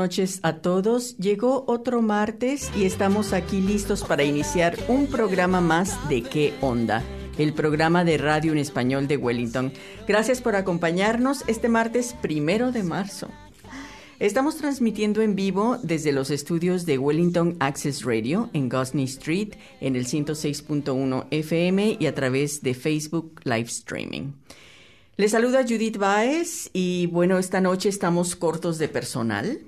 Noches a todos. Llegó otro martes y estamos aquí listos para iniciar un programa más de ¿Qué onda? El programa de radio en español de Wellington. Gracias por acompañarnos este martes primero de marzo. Estamos transmitiendo en vivo desde los estudios de Wellington Access Radio en Gosney Street en el 106.1 FM y a través de Facebook Live Streaming. Les saluda Judith Baez y bueno, esta noche estamos cortos de personal,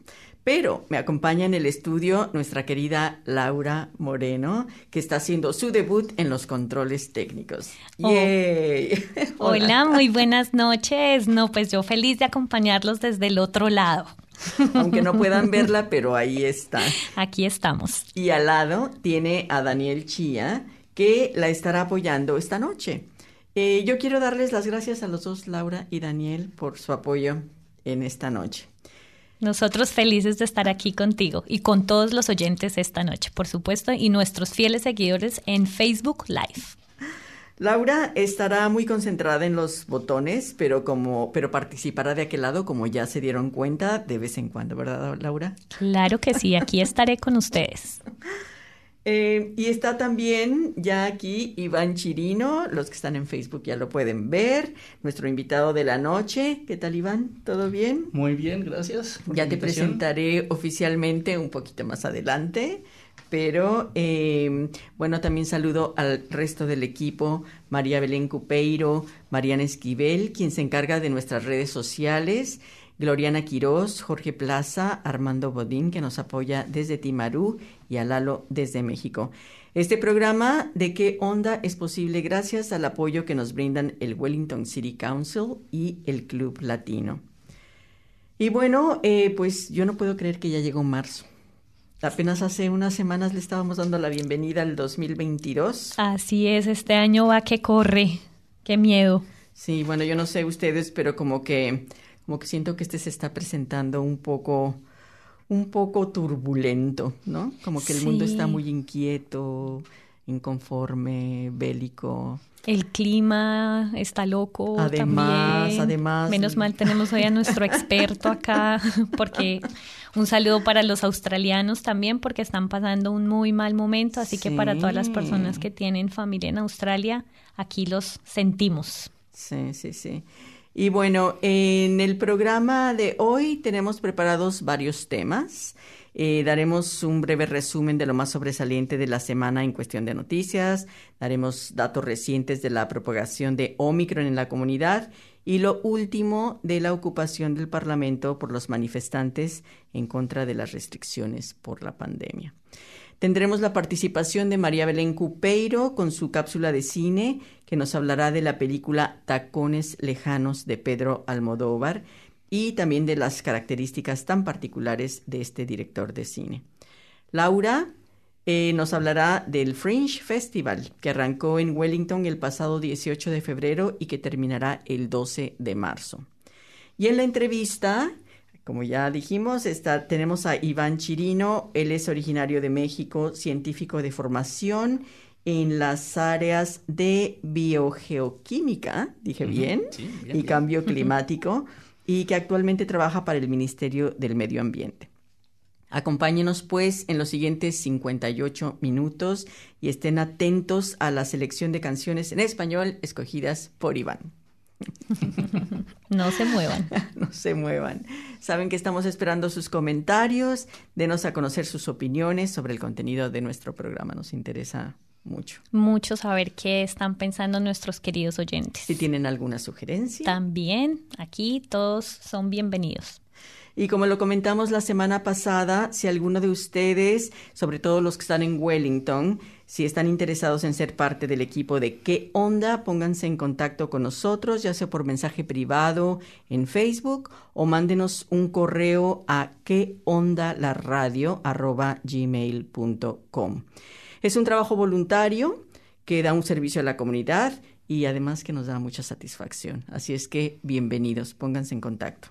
pero me acompaña en el estudio nuestra querida Laura Moreno, que está haciendo su debut en los controles técnicos. Oh. ¡Yay! Hola, muy buenas noches. No, pues yo feliz de acompañarlos desde el otro lado. Aunque no puedan verla, pero ahí está. Aquí estamos. Y al lado tiene a Daniel Chía, que la estará apoyando esta noche. Eh, yo quiero darles las gracias a los dos, Laura y Daniel, por su apoyo en esta noche. Nosotros felices de estar aquí contigo y con todos los oyentes esta noche, por supuesto, y nuestros fieles seguidores en Facebook Live. Laura estará muy concentrada en los botones, pero como, pero participará de aquel lado, como ya se dieron cuenta de vez en cuando, ¿verdad, Laura? Claro que sí, aquí estaré con ustedes. Eh, y está también ya aquí Iván Chirino, los que están en Facebook ya lo pueden ver, nuestro invitado de la noche. ¿Qué tal Iván? ¿Todo bien? Muy bien, gracias. Ya te presentaré oficialmente un poquito más adelante, pero eh, bueno, también saludo al resto del equipo, María Belén Cupeiro, Mariana Esquivel, quien se encarga de nuestras redes sociales, Gloriana Quirós, Jorge Plaza, Armando Bodín, que nos apoya desde Timarú, y a Lalo desde México. Este programa de qué onda es posible gracias al apoyo que nos brindan el Wellington City Council y el Club Latino. Y bueno, eh, pues yo no puedo creer que ya llegó marzo. Apenas hace unas semanas le estábamos dando la bienvenida al 2022. Así es, este año va que corre. Qué miedo. Sí, bueno, yo no sé ustedes, pero como que, como que siento que este se está presentando un poco, un poco turbulento, ¿no? Como que el mundo Sí. está muy inquieto, inconforme, bélico. El clima está loco. Además, también. además. Menos mal tenemos hoy a nuestro experto acá, porque un saludo para los australianos también, porque están pasando un muy mal momento. Así que para todas las Sí. personas que tienen familia en Australia, aquí los sentimos. Sí, sí, sí. Y bueno, en el programa de hoy tenemos preparados varios temas. Eh, daremos un breve resumen de lo más sobresaliente de la semana en cuestión de noticias. Daremos datos recientes de la propagación de Omicron en la comunidad. Y lo último de la ocupación del Parlamento por los manifestantes en contra de las restricciones por la pandemia. Tendremos la participación de María Belén Cupeiro con su cápsula de cine que nos hablará de la película Tacones Lejanos de Pedro Almodóvar y también de las características tan particulares de este director de cine. Laura eh, nos hablará del Fringe Festival que arrancó en Wellington el pasado 18 de febrero y que terminará el 12 de marzo. Y en la entrevista, como ya dijimos, está, tenemos a Iván Chirino. Él es originario de México, científico de formación en las áreas de biogeoquímica, dije bien, sí, bien, y bien. cambio climático, y que actualmente trabaja para el Ministerio del Medio Ambiente. Acompáñenos pues en los siguientes 58 minutos y estén atentos a la selección de canciones en español escogidas por Iván. No se muevan. no se muevan. Saben que estamos esperando sus comentarios, denos a conocer sus opiniones sobre el contenido de nuestro programa, nos interesa mucho. Mucho saber qué están pensando nuestros queridos oyentes. Si tienen alguna sugerencia. También aquí todos son bienvenidos. Y como lo comentamos la semana pasada, si alguno de ustedes, sobre todo los que están en Wellington, si están interesados en ser parte del equipo de ¿Qué onda? Pónganse en contacto con nosotros, ya sea por mensaje privado en Facebook o mándenos un correo a gmail.com. Es un trabajo voluntario que da un servicio a la comunidad y además que nos da mucha satisfacción. Así es que bienvenidos, pónganse en contacto.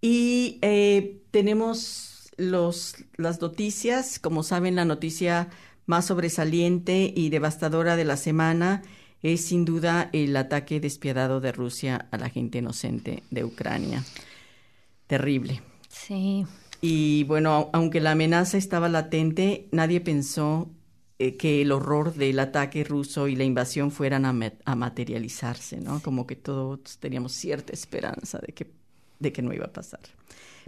Y eh, tenemos los, las noticias, como saben, la noticia más sobresaliente y devastadora de la semana es sin duda el ataque despiadado de Rusia a la gente inocente de Ucrania. Terrible. Sí. Y bueno, aunque la amenaza estaba latente, nadie pensó eh, que el horror del ataque ruso y la invasión fueran a, materializarse, ¿no? Como que todos teníamos cierta esperanza de que, de que no iba a pasar.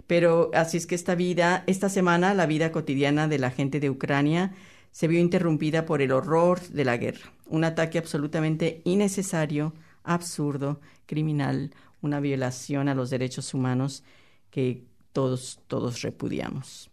Pero así es que esta vida, esta semana, la vida cotidiana de la gente de Ucrania se vio interrumpida por el horror de la guerra. Un ataque absolutamente innecesario, absurdo, criminal, una violación a los derechos humanos que todos, todos repudiamos.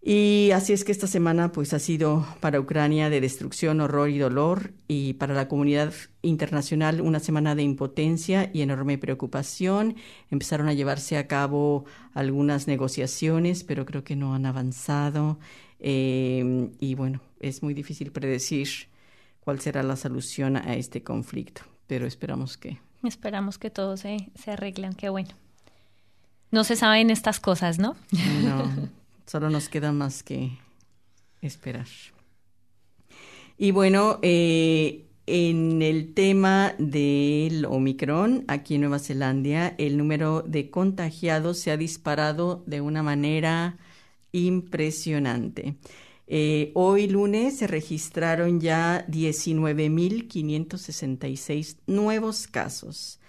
Y así es que esta semana pues ha sido para Ucrania de destrucción, horror y dolor y para la comunidad internacional una semana de impotencia y enorme preocupación. Empezaron a llevarse a cabo algunas negociaciones, pero creo que no han avanzado. Eh, y bueno, es muy difícil predecir cuál será la solución a este conflicto, pero esperamos que... Esperamos que todo se, se arregle, aunque bueno. No se saben estas cosas, ¿no? No. Solo nos queda más que esperar. Y bueno, eh, en el tema del Omicron, aquí en Nueva Zelanda, el número de contagiados se ha disparado de una manera impresionante. Eh, hoy lunes se registraron ya 19.566 nuevos casos.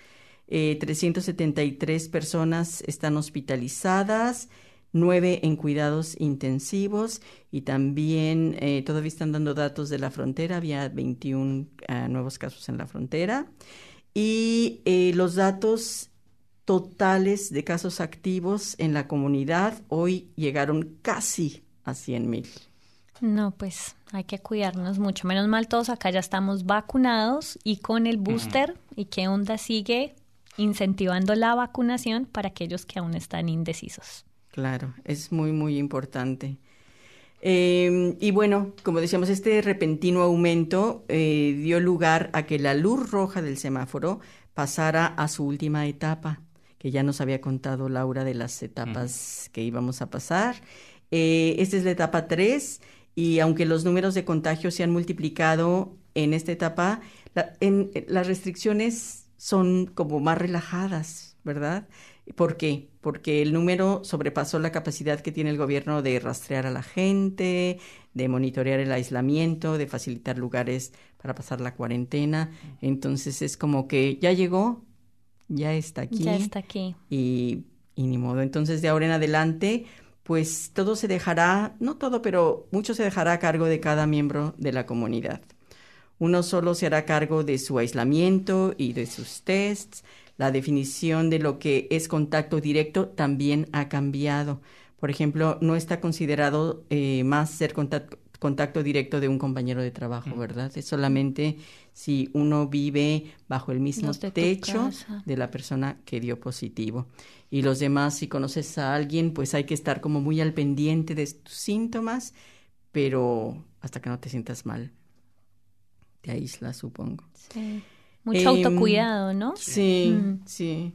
373 eh, personas están hospitalizadas nueve en cuidados intensivos y también eh, todavía están dando datos de la frontera, había 21 ah, nuevos casos en la frontera y eh, los datos totales de casos activos en la comunidad hoy llegaron casi a 100 mil. No, pues hay que cuidarnos mucho. Menos mal todos acá ya estamos vacunados y con el booster. ¿Y qué onda sigue incentivando la vacunación para aquellos que aún están indecisos? Claro, es muy, muy importante. Em, y bueno, como decíamos, este repentino aumento eh, dio lugar a que la luz roja del semáforo pasara a su última etapa, que ya nos había contado Laura de las etapas que íbamos a pasar. Eh, esta es la etapa 3 y aunque los números de contagios se han multiplicado en esta etapa, en, las restricciones son como más relajadas, ¿verdad? ¿Por qué? Porque el número sobrepasó la capacidad que tiene el gobierno de rastrear a la gente, de monitorear el aislamiento, de facilitar lugares para pasar la cuarentena. Entonces es como que ya llegó, ya está aquí. Ya está aquí. Y, y ni modo. Entonces de ahora en adelante, pues todo se dejará, no todo, pero mucho se dejará a cargo de cada miembro de la comunidad. Uno solo se hará cargo de su aislamiento y de sus tests la definición de lo que es contacto directo también ha cambiado. Por ejemplo, no está considerado eh, más ser contacto, directo de un compañero de trabajo, ¿verdad? Es solamente si uno vive bajo el mismo techo de la persona que dio positivo. Y los demás, si conoces a alguien, pues hay que estar como muy al pendiente de tus síntomas, pero hasta que no te sientas mal. Te aíslas, supongo. Sí. Mucho em, autocuidado, ¿no? Sí, mm. sí.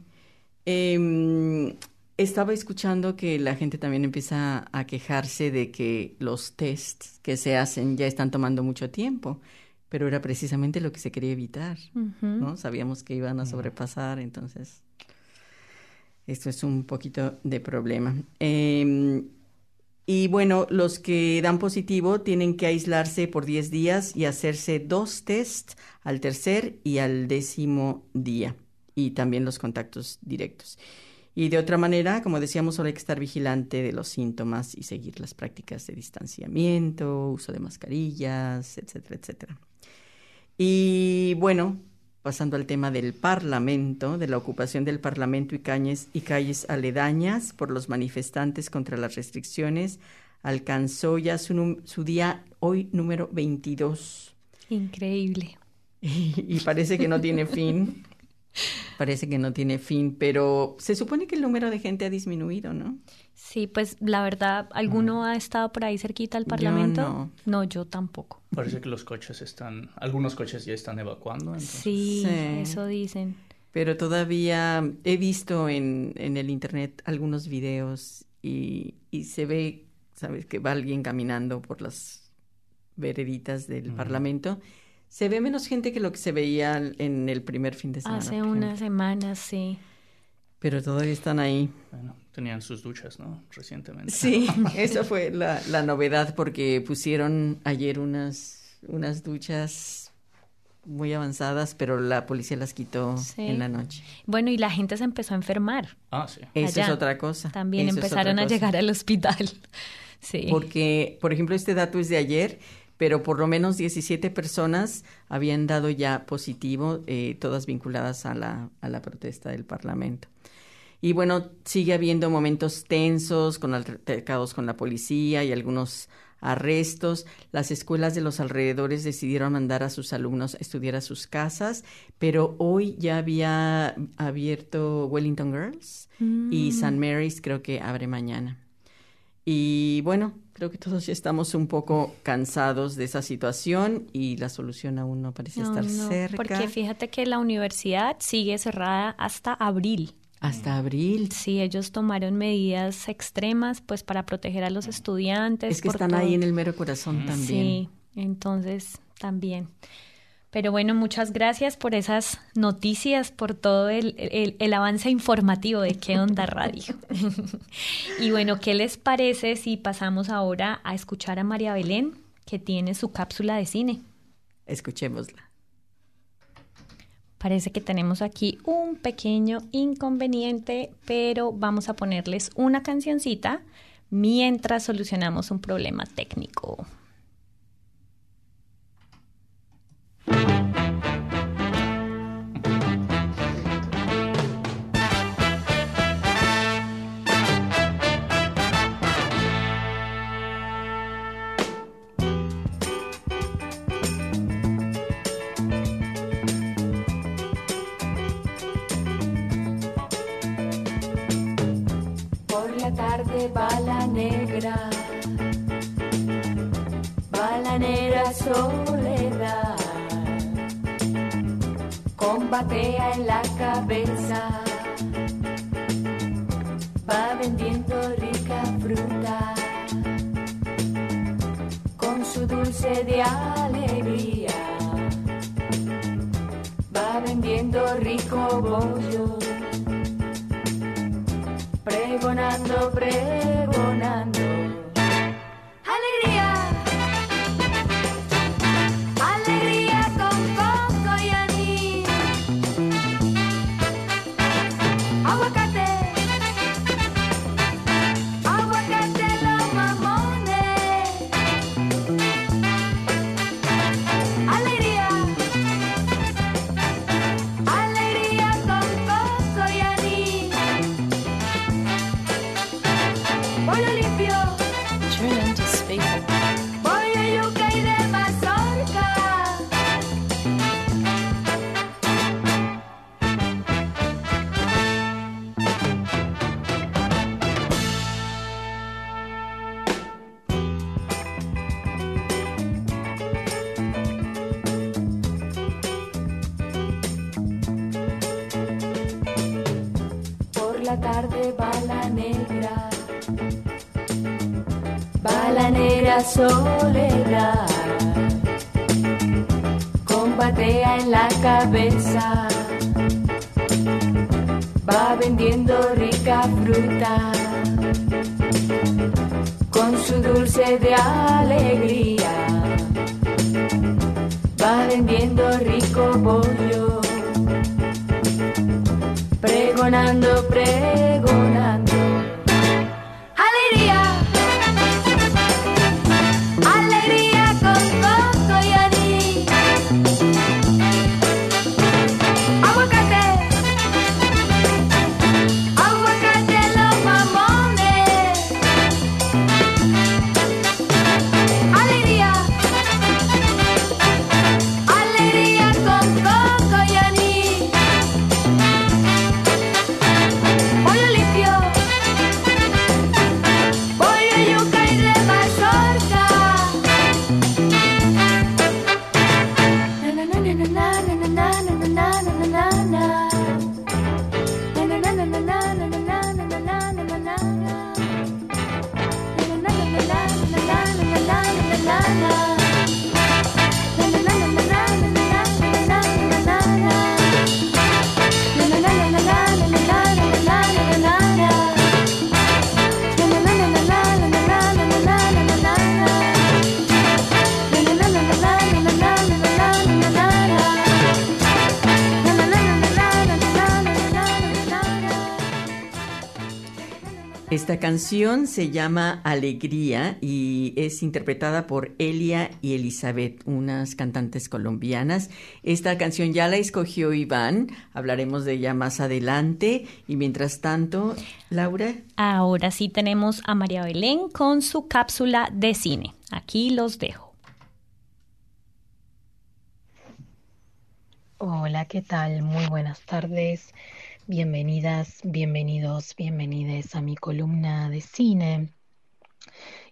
Em, estaba escuchando que la gente también empieza a quejarse de que los tests que se hacen ya están tomando mucho tiempo, pero era precisamente lo que se quería evitar, ¿no? Sabíamos que iban a sobrepasar, entonces esto es un poquito de problema. Em, y bueno, los que dan positivo tienen que aislarse por 10 días y hacerse dos tests al tercer y al décimo día. Y también los contactos directos. Y de otra manera, como decíamos, solo hay que estar vigilante de los síntomas y seguir las prácticas de distanciamiento, uso de mascarillas, etcétera, etcétera. Y bueno, pasando al tema del Parlamento, de la ocupación del Parlamento y, calles, y calles aledañas por los manifestantes contra las restricciones, alcanzó ya su, su día hoy número 22. Increíble. Y, parece que no tiene fin. Parece que no tiene fin, pero se supone que el número de gente ha disminuido, ¿no? Sí, pues la verdad, ¿alguno ha estado por ahí cerquita al Parlamento? no. No, yo tampoco. Parece que los coches están, algunos coches ya están evacuando. entonces- Sí, Sí. eso dicen. Pero todavía he visto en, en el internet algunos videos y, y se ve, ¿sabes? Que va alguien caminando por las vereditas del Parlamento. Se ve menos gente que lo que se veía en el primer fin de semana. Hace unas semanas, sí. Pero todavía están ahí. Bueno, tenían sus duchas, ¿no? Recientemente. Sí, esa fue la, la novedad porque pusieron ayer unas, unas duchas muy avanzadas, pero la policía las quitó Sí. en la noche. Bueno, y la gente se empezó a enfermar. Ah, sí. Eso allá. es otra cosa. También Eso empezaron a llegar al hospital. Sí. Porque, por ejemplo, este dato es de ayer, pero por lo menos 17 personas habían dado ya positivo, eh, todas vinculadas a la, a la protesta del Parlamento. Y bueno, sigue habiendo momentos tensos con altercados con la policía y algunos arrestos. Las escuelas de los alrededores decidieron mandar a sus alumnos a estudiar a sus casas, pero hoy ya había abierto Wellington Girls y St. Mary's creo que abre mañana. Y bueno, creo que todos ya estamos un poco cansados de esa situación y la solución aún no parece No, estar no, cerca. Porque fíjate que la universidad sigue cerrada hasta abril. Hasta abril. Sí, ellos tomaron medidas extremas pues para proteger a los estudiantes. Es que están todo. ahí en el mero corazón también. Sí, entonces también. Pero bueno, muchas gracias por esas noticias, por todo el, el- el avance informativo de qué onda radio. y bueno, ¿qué les parece si pasamos ahora a escuchar a María Belén, que tiene su cápsula de cine? Escuchémosla. Parece que tenemos aquí un pequeño inconveniente, pero vamos a ponerles una cancioncita mientras solucionamos un problema técnico. La tarde va la negra, va la negra soledad, combatea en la cabeza, va vendiendo rica fruta, con su dulce de alegría, va vendiendo rico bollo No break. La soledad, combatea en la cabeza, va vendiendo rica fruta, con su dulce de alegría, canción se llama Alegría y es interpretada por Elia y Elizabeth, unas cantantes colombianas. Esta canción ya la escogió Iván, hablaremos de ella más adelante. Y mientras tanto, Laura. Ahora sí tenemos a María Belén con su cápsula de cine. Aquí los dejo. Hola, ¿qué tal? Muy buenas tardes. Bienvenidas, bienvenidos, bienvenides a mi columna de cine.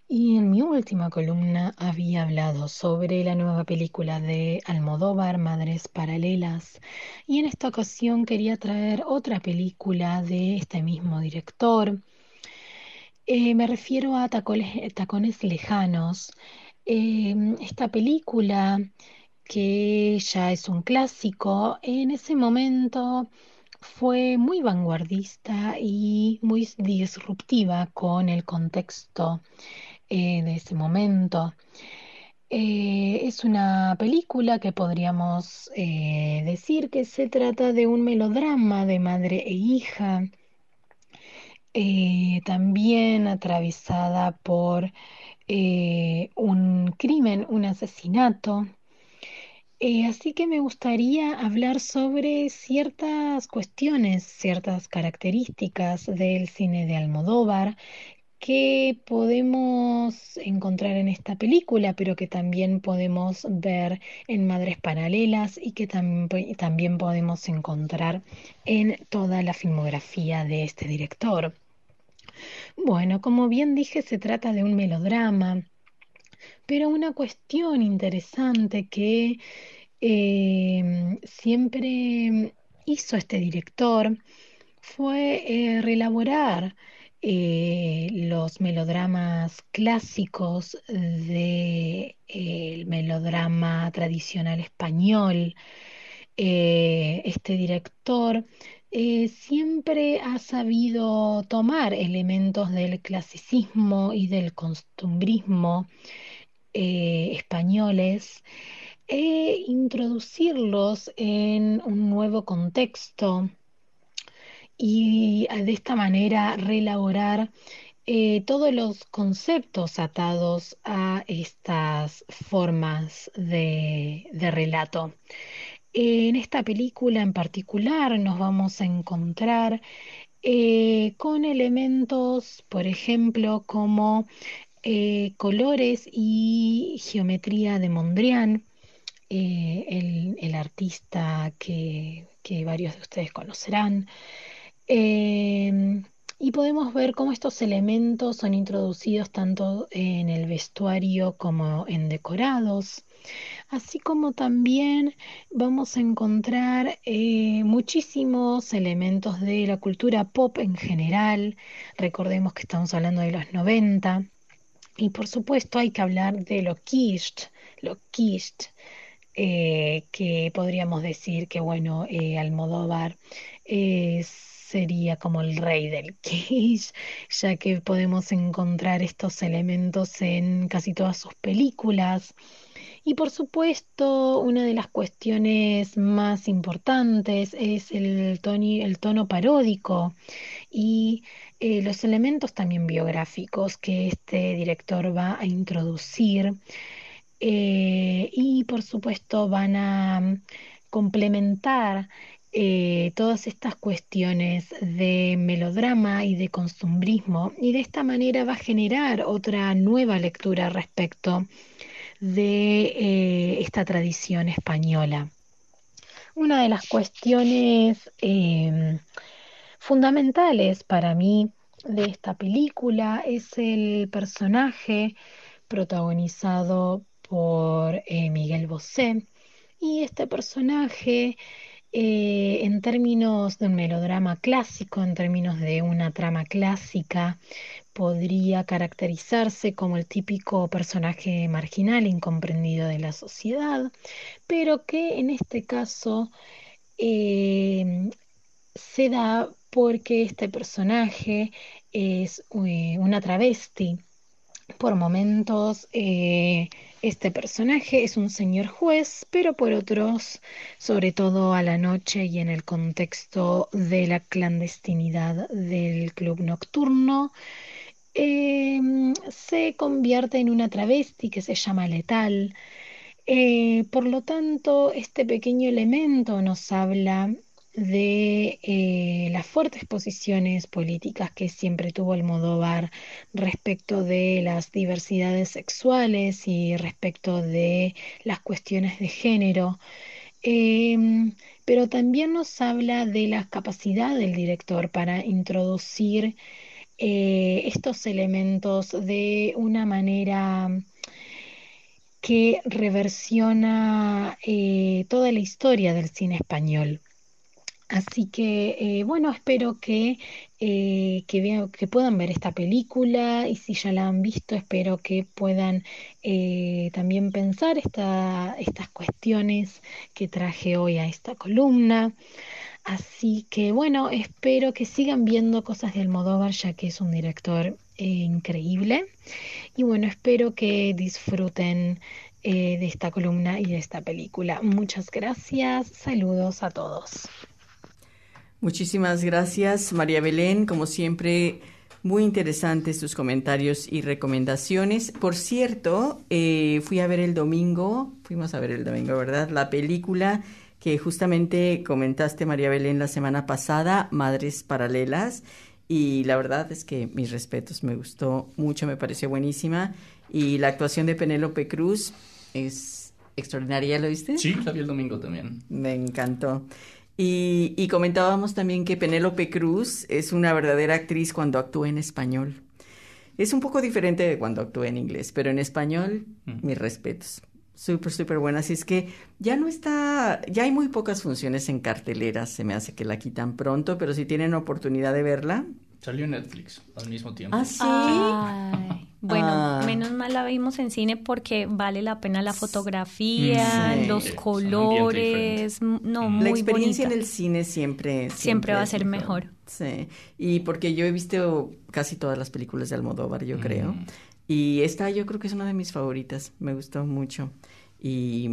Y en mi última columna había hablado sobre la nueva película de Almodóvar, Madres Paralelas, y en esta ocasión quería traer otra película de este mismo director. Eh, me refiero a Tacones, Lejanos. Em, esta película, que ya es un clásico, en ese momento fue muy vanguardista y muy disruptiva con el contexto eh, de ese momento. Eh, es una película que podríamos eh, decir que se trata de un melodrama de madre e hija, también atravesada por un crimen, un asesinato eh, así que me gustaría hablar sobre ciertas cuestiones, ciertas características del cine de Almodóvar que podemos encontrar en esta película, pero que también podemos ver en Madres Paralelas y que también podemos encontrar en toda la filmografía de este director. Bueno, como bien dije, se trata de un melodrama, pero una cuestión interesante que Em, siempre hizo este director fue eh, relaborar eh, los melodramas clásicos del melodrama tradicional español. Eh, este director siempre ha sabido tomar elementos del clasicismo y del costumbrismo españoles e introducirlos en un nuevo contexto y de esta manera relaborar eh, todos los conceptos atados a estas formas de, relato. En esta película en particular nos vamos a encontrar eh, con elementos, por ejemplo, como eh, colores y geometría de Mondrian, eh, el, artista que, varios de ustedes conocerán. Em, y podemos ver cómo estos elementos son introducidos tanto en el vestuario como en decorados, así como también vamos a encontrar eh, muchísimos elementos de la cultura pop en general. Recordemos que estamos hablando de los 90. Y por supuesto hay que hablar de lo quiche, lo quiche, eh, que podríamos decir que, bueno, eh, Almodóvar eh, sería como el rey del kitsch, ya que podemos encontrar estos elementos en casi todas sus películas. Y por supuesto, una de las cuestiones más importantes es el, tono paródico y los elementos también biográficos que este director va a introducir eh, y por supuesto van a mm, complementar eh, todas estas cuestiones de melodrama y de costumbrismo y de esta manera va a generar otra nueva lectura respecto de eh, esta tradición española. Una de las cuestiones em, fundamentales para mí de esta película es el personaje protagonizado por eh, Miguel Bosé. Y este personaje, eh, en términos de un melodrama clásico, en términos de una trama clásica, podría caracterizarse como el típico personaje marginal, incomprendido de la sociedad, pero que en este caso eh, se da porque este personaje es una travesti. Por momentos eh, este personaje es un señor juez, pero por otros, sobre todo a la noche y en el contexto de la clandestinidad del club nocturno, em, se convierte en una travesti que se llama letal. Eh, por lo tanto, este pequeño elemento nos habla de eh, las fuertes posiciones políticas que siempre tuvo Almodóvar respecto de las diversidades sexuales y respecto de las cuestiones de género. Em, pero también nos habla de la capacidad del director para introducir eh, estos elementos de una manera que reversiona eh, toda la historia del cine español. Así que, eh, bueno, espero que, que, puedan ver esta película y si ya la han visto, espero que puedan también pensar esta, estas cuestiones que traje hoy a esta columna. Así que, bueno, espero que sigan viendo cosas de Almodóvar, ya que es un director increíble. Y bueno, espero que disfruten de esta columna y de esta película. Muchas gracias. Saludos a todos. Muchísimas gracias, María Belén. Como siempre, muy interesantes tus comentarios y recomendaciones. Por cierto, eh, fui a ver el domingo, fuimos a ver el domingo, ¿verdad? La película que justamente comentaste, María Belén, la semana pasada, Madres Paralelas. Y la verdad es que mis respetos, me gustó mucho, me pareció buenísima. Y la actuación de Penélope Cruz es extraordinaria, ¿lo viste? Sí, la vi el domingo también. Me encantó. Y, comentábamos también que Penélope Cruz es una verdadera actriz cuando actúa en español. Es un poco diferente de cuando actúa en inglés, pero en español, mm. mis respetos. Súper, súper buena. Así es que ya no está, ya hay muy pocas funciones en carteleras, se me hace que la quitan pronto, pero si tienen oportunidad de verla. Salió en Netflix al mismo tiempo. Ah, sí. Bueno, ah. menos mal la vimos en cine porque vale la pena la fotografía, los colores, no, muy La experiencia en el cine siempre siempre, va a ser mejor. Sí. Y porque yo he visto casi todas las películas de Almodóvar, yo creo. Mm. Y esta yo creo que es una de mis favoritas, me gustó mucho. Y,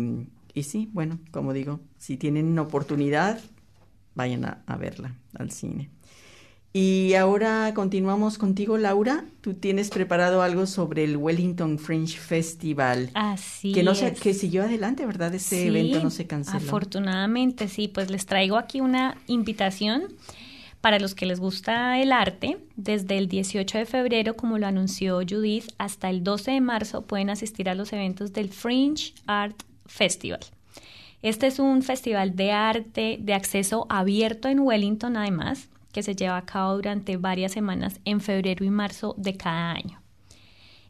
y sí, bueno, como digo, si tienen oportunidad, vayan a verla al cine. Y ahora continuamos contigo, Laura. Tú tienes preparado algo sobre el Wellington Fringe Festival. Así que no es. que siguió adelante, ¿verdad? Ese evento no se canceló. Afortunadamente, sí. Pues les traigo aquí una invitación para los que les gusta el arte. Desde el 18 de febrero, como lo anunció Judith, hasta el 12 de marzo pueden asistir a los eventos del Fringe Art Festival. Este es un festival de arte de acceso abierto en Wellington, además que se lleva a cabo durante varias semanas en febrero y marzo de cada año.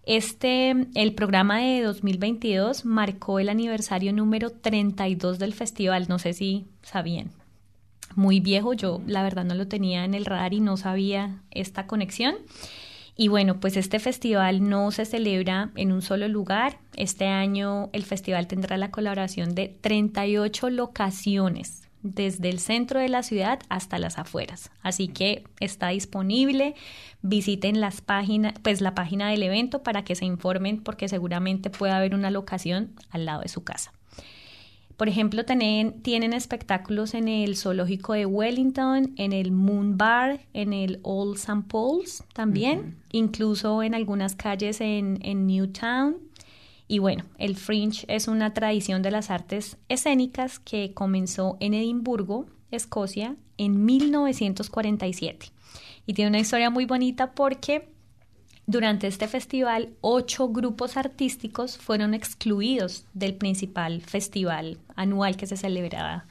Este, el programa de 2022 marcó el aniversario número 32 del festival, no sé si sabían. Muy viejo, yo la verdad no lo tenía en el radar y no sabía esta conexión. Y bueno, pues este festival no se celebra en un solo lugar. Este año el festival tendrá la colaboración de 38 locaciones desde el centro de la ciudad hasta las afueras. Así que está disponible. Visiten las páginas, pues la página del evento para que se informen porque seguramente puede haber una locación al lado de su casa. Por ejemplo, tienen, tienen espectáculos en el Zoológico de Wellington, en el Moon Bar, en el Old St. Paul's también, incluso en algunas calles en, en Newtown y bueno, el fringe es una tradición de las artes escénicas que comenzó en Edimburgo, Escocia, en 1947. Y tiene una historia muy bonita porque durante este festival ocho grupos artísticos fueron excluidos del principal festival anual que se celebraba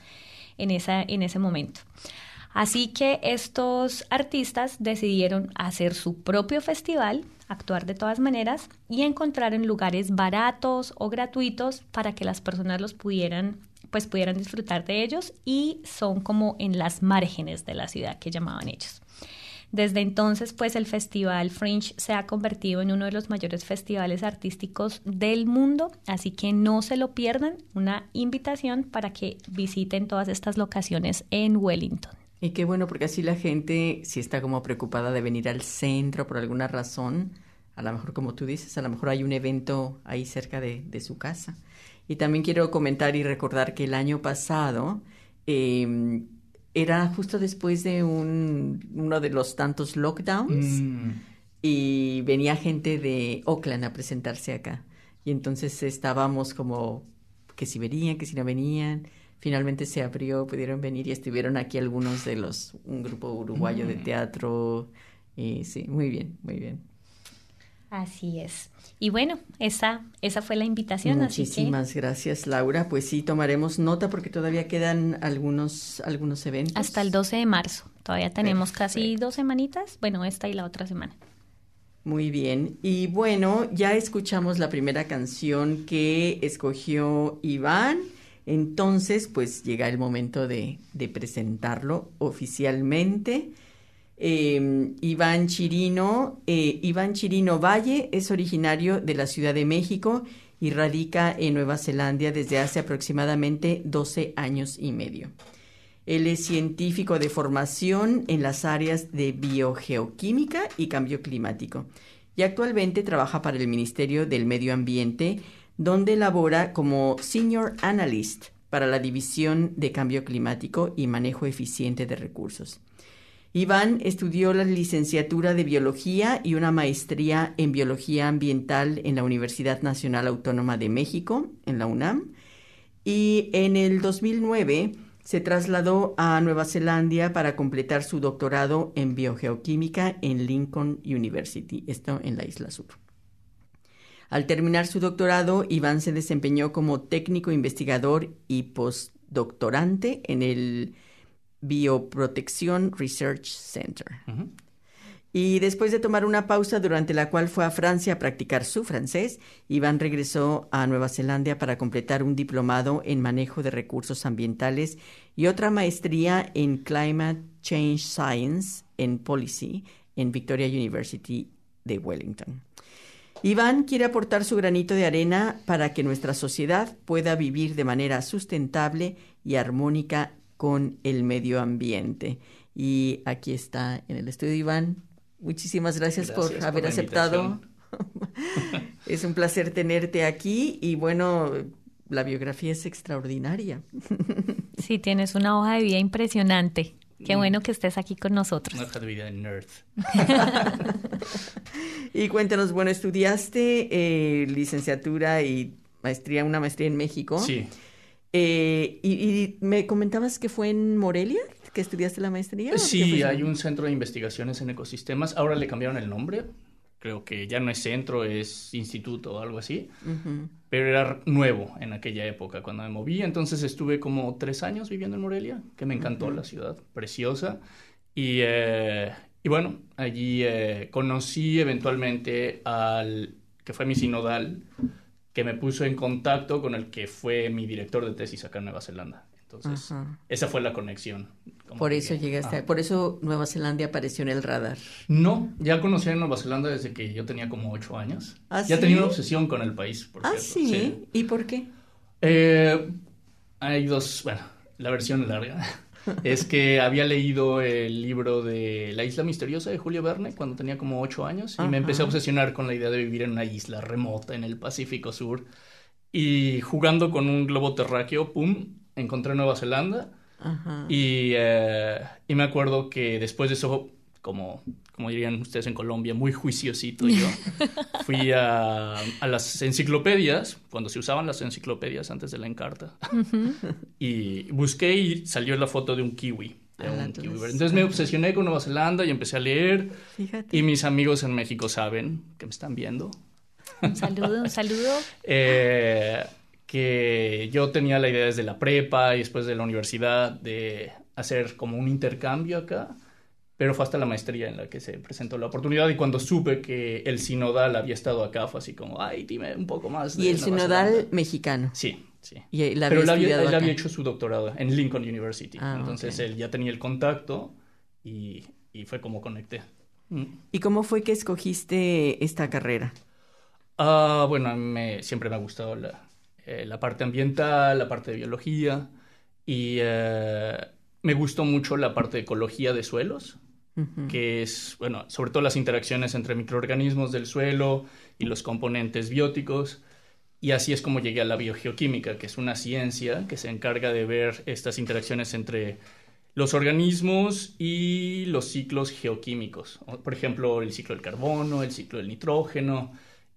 en, en ese momento. Así que estos artistas decidieron hacer su propio festival, actuar de todas maneras y encontrar en lugares baratos o gratuitos para que las personas los pudieran pues pudieran disfrutar de ellos y son como en las márgenes de la ciudad que llamaban ellos. Desde entonces, pues el Festival Fringe se ha convertido en uno de los mayores festivales artísticos del mundo, así que no se lo pierdan, una invitación para que visiten todas estas locaciones en Wellington. Y qué bueno, porque así la gente, si está como preocupada de venir al centro por alguna razón, a lo mejor como tú dices, a lo mejor hay un evento ahí cerca de, su casa. Y también quiero comentar y recordar que el año pasado eh, era justo después de un, uno de los tantos lockdowns Mm, y venía gente de Oakland a presentarse acá. Y entonces estábamos como que si venían, que si no venían. Finalmente se abrió, pudieron venir y estuvieron aquí algunos de los, un grupo uruguayo de teatro. Y sí, muy bien, muy bien. Así es. Y bueno, esa, esa fue la invitación. Así que Muchísimas gracias, Laura. Pues sí, tomaremos nota porque todavía quedan algunos, algunos eventos. hasta el 12 de marzo. Todavía tenemos casi dos semanitas. Bueno, esta y la otra semana. Muy bien. Y bueno, ya escuchamos la primera canción que escogió Iván. Entonces, pues llega el momento de, de presentarlo oficialmente. Eh, Iván Chirino, eh, Chirino Valle es originario de la Ciudad de México y radica en Nueva Zelanda desde hace aproximadamente 12 años y medio. Él es científico de formación en las áreas de biogeoquímica y cambio climático y actualmente trabaja para el Ministerio del Medio Ambiente, donde labora como Senior Analyst para la División de Cambio Climático y Manejo Eficiente de Recursos. Iván estudió la licenciatura de Biología y una maestría en Biología Ambiental en la Universidad Nacional Autónoma de México, en la UNAM, y en el 2009 se trasladó a Nueva Zelanda para completar su doctorado en biogeoquímica en Lincoln University, esto en la Isla Sur. Al terminar su doctorado, Iván se desempeñó como técnico investigador y postdoctorante en el Bioprotección Research Center. Y después de tomar una pausa durante la cual fue a Francia a practicar su francés, Iván regresó a Nueva Zelanda para completar un diplomado en manejo de recursos ambientales y otra maestría en Climate Change Science and Policy en Victoria University de Wellington. Iván quiere aportar su granito de arena para que nuestra sociedad pueda vivir de manera sustentable y armónica con el medio ambiente. Y aquí está en el estudio Iván. Muchísimas gracias, Gracias por por haber aceptado. es un placer tenerte aquí y bueno, la biografía es extraordinaria. Sí, tienes una hoja de vida impresionante. Qué bueno que estés aquí con nosotros. Una hoja de vida de nerd. Y cuéntanos, bueno, estudiaste eh, licenciatura y maestría, una maestría en México. Sí, Eh, y, y me comentabas que fue en Morelia que estudiaste la maestría. ¿o qué sí, hay un centro de investigaciones en ecosistemas. Ahora le cambiaron el nombre. Creo que ya no es centro, es instituto o algo así. Ujú. Pero era nuevo en aquella época cuando me moví. Entonces estuve como tres años viviendo en Morelia, que me encantó la ciudad, preciosa. Y, eh, y bueno, allí eh, conocí eventualmente al que fue mi sinodal, que me puso en contacto con el que fue mi director de tesis acá en Nueva Zelanda. Entonces, Ajá. esa fue la conexión. Por que- eso llegaste, ah. por eso Nueva Zelanda apareció en el radar. No, ya conocí a Nueva Zelanda desde que yo tenía como ocho años. ¿Ah, ya sí? tenía una obsesión con el país, por ah, cierto. sí. ¿Y por qué? Eh, hay dos, bueno, la versión larga es que había leído el libro de La isla misteriosa de Julio Verne cuando tenía como ocho años y me empecé a obsesionar con la idea de vivir en una isla remota en el Pacífico Sur. Y jugando con un globo terráqueo, pum, encontré Nueva Zelanda. Y, eh, y me acuerdo que después de eso, como, como dirían ustedes en Colombia, muy juiciosito yo, fui a, a las enciclopedias, cuando se usaban las enciclopedias antes de la encarta, y busqué y salió la foto de un kiwi. de Ah, un entonces- kiwi. Entonces me obsesioné con Nueva Zelanda y empecé a leer. Fíjate. Y mis amigos en México saben que me están viendo. Un saludo, un saludo. Eh, que yo tenía la idea desde la prepa y después de la universidad de hacer como un intercambio acá, pero fue hasta la maestría en la que se presentó la oportunidad y cuando supe que el sinodal había estado acá fue así como, ay, dime un poco más. Y de el Nueva sinodal Zelanda". mexicano. Sí, sí. Y él pero él había, él había hecho su doctorado en Lincoln University, Ah, entonces ok. él ya tenía el contacto y, y fue como conecté. Mm. ¿Y cómo fue que escogiste esta carrera? Ah, bueno, me- siempre me ha gustado la, eh, la parte ambiental, la parte de biología y eh, me gustó mucho la parte de ecología de suelos que es, bueno, sobre todo las interacciones entre microorganismos del suelo y los componentes bióticos. Y así es como llegué a la biogeoquímica, que es una ciencia que se encarga de ver estas interacciones entre los organismos y los ciclos geoquímicos. Por ejemplo, el ciclo del carbono, el ciclo del nitrógeno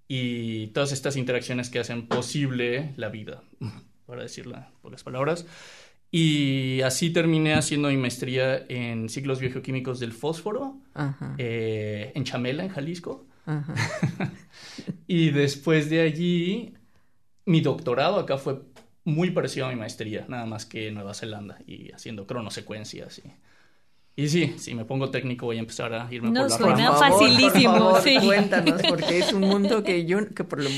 y todas estas interacciones que hacen posible la vida, para decirlo en pocas palabras. Y así terminé haciendo mi maestría en ciclos biogeoquímicos del fósforo, eh, en Chamela, en Jalisco. y después de allí, mi doctorado acá fue muy parecido a mi maestría, nada más que en Nueva Zelanda y haciendo cronosecuencias. Y, y sí, si me pongo técnico voy a empezar a irme por la suena facilísimo, sí. Cuéntanos, porque es un mundo que yo, que por lo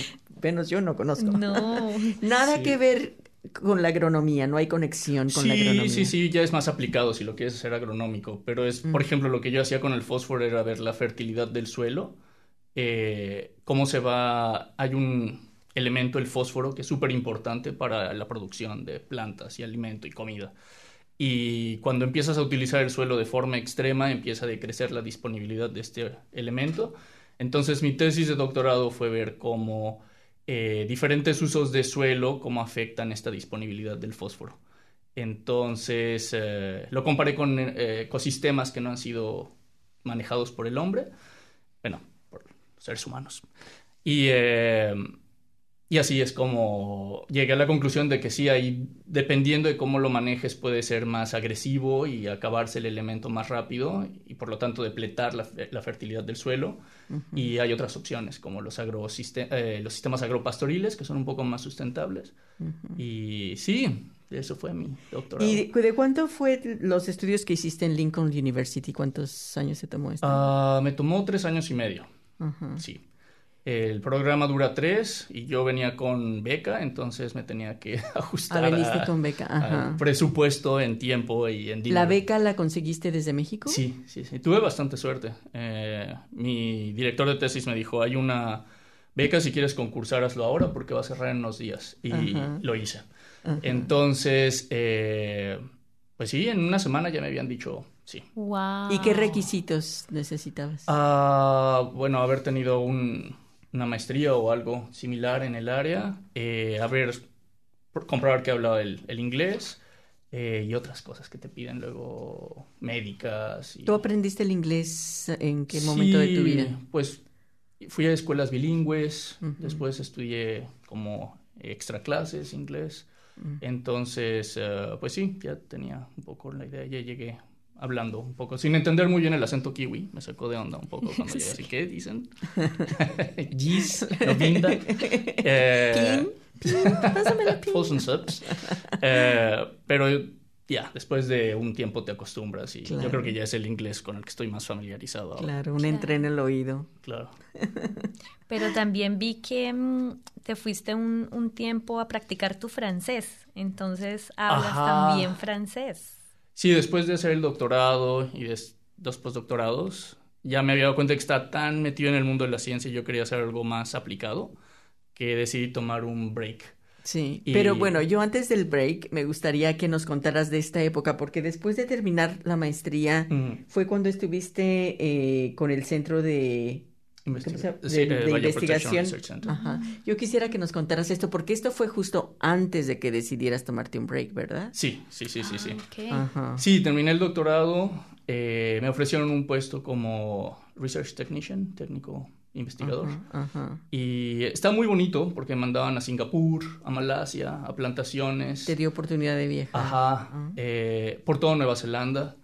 menos yo no conozco. No. Nada que ver con la agronomía, no hay conexión con la agronomía. Sí, sí, sí, ya es más aplicado si lo quieres hacer agronómico, pero es, por ejemplo, lo que yo hacía con el fósforo era ver la fertilidad del suelo, eh, cómo se va, hay un elemento, el fósforo, que es súper importante para la producción de plantas y alimento y comida. Y cuando empiezas a utilizar el suelo de forma extrema, empieza a decrecer la disponibilidad de este elemento. Entonces mi tesis de doctorado fue ver cómo eh, diferentes usos de suelo, cómo afectan esta disponibilidad del fósforo. Entonces eh, lo comparé con eh, ecosistemas que no han sido manejados por el hombre, bueno, por seres humanos. Y y así es como llegué a la conclusión de que sí, hay, dependiendo de cómo lo manejes, puede ser más agresivo y acabarse el elemento más rápido y por lo tanto depletar la, la fertilidad del suelo. Y hay otras opciones como los, eh, los sistemas agropastoriles que son un poco más sustentables. Y sí, eso fue mi doctorado. ¿Y de, cuánto fue los estudios que hiciste en Lincoln University? ¿Cuántos años se tomó esto? Ah, me tomó tres años y medio. Sí. El programa dura tres y yo venía con beca, entonces me tenía que ajustar ah, con beca. Ajá. presupuesto en tiempo y en dinero. ¿La beca la conseguiste desde México? Sí, sí, sí. Tuve bastante suerte. Eh, mi director de tesis me dijo, hay una beca, si quieres concursar, hazlo ahora porque va a cerrar en unos días. Y lo hice. Entonces, eh, pues sí, en una semana ya me habían dicho sí. Wow. ¿Y qué requisitos necesitabas? Ah, bueno, haber tenido un una maestría o algo similar en el área, eh, a ver, comprobar que hablaba el, el inglés eh, y otras cosas que te piden luego médicas. Y... ¿Tú aprendiste el inglés en qué momento de tu vida? Pues fui a escuelas bilingües, después estudié como extra clases inglés. Entonces, eh, pues sí, ya tenía un poco la idea, ya llegué hablando un poco, sin entender muy bien el acento kiwi. Me sacó de onda un poco cuando llegué así. ¿Qué dicen? Gis, Novinda. Eh, la pin. Eh, pero ya, después de un tiempo te acostumbras y yo creo que ya es el inglés con el que estoy más familiarizado ahora. Claro, un entreno en el oído. Claro. Pero también vi que mm, te fuiste un, un, tiempo a practicar tu francés, entonces hablas también francés. Sí, después de hacer el doctorado y dos postdoctorados, ya me había dado cuenta que estaba tan metido en el mundo de la ciencia y yo quería hacer algo más aplicado que decidí tomar un break. Sí, pero bueno, yo antes del break me gustaría que nos contaras de esta época, porque después de terminar la maestría fue cuando estuviste eh, con el centro de de, investigación. Yo quisiera que nos contaras esto, porque esto fue justo antes de que decidieras tomarte un break, ¿verdad? Sí, sí, sí, sí, sí. Ah, sí, terminé el doctorado, eh, me ofrecieron un puesto como Research Technician, técnico investigador. Y está muy bonito porque mandaban a Singapur, a Malasia, a plantaciones. Te dio oportunidad de viajar. Ajá. Eh, por toda Nueva Zelanda.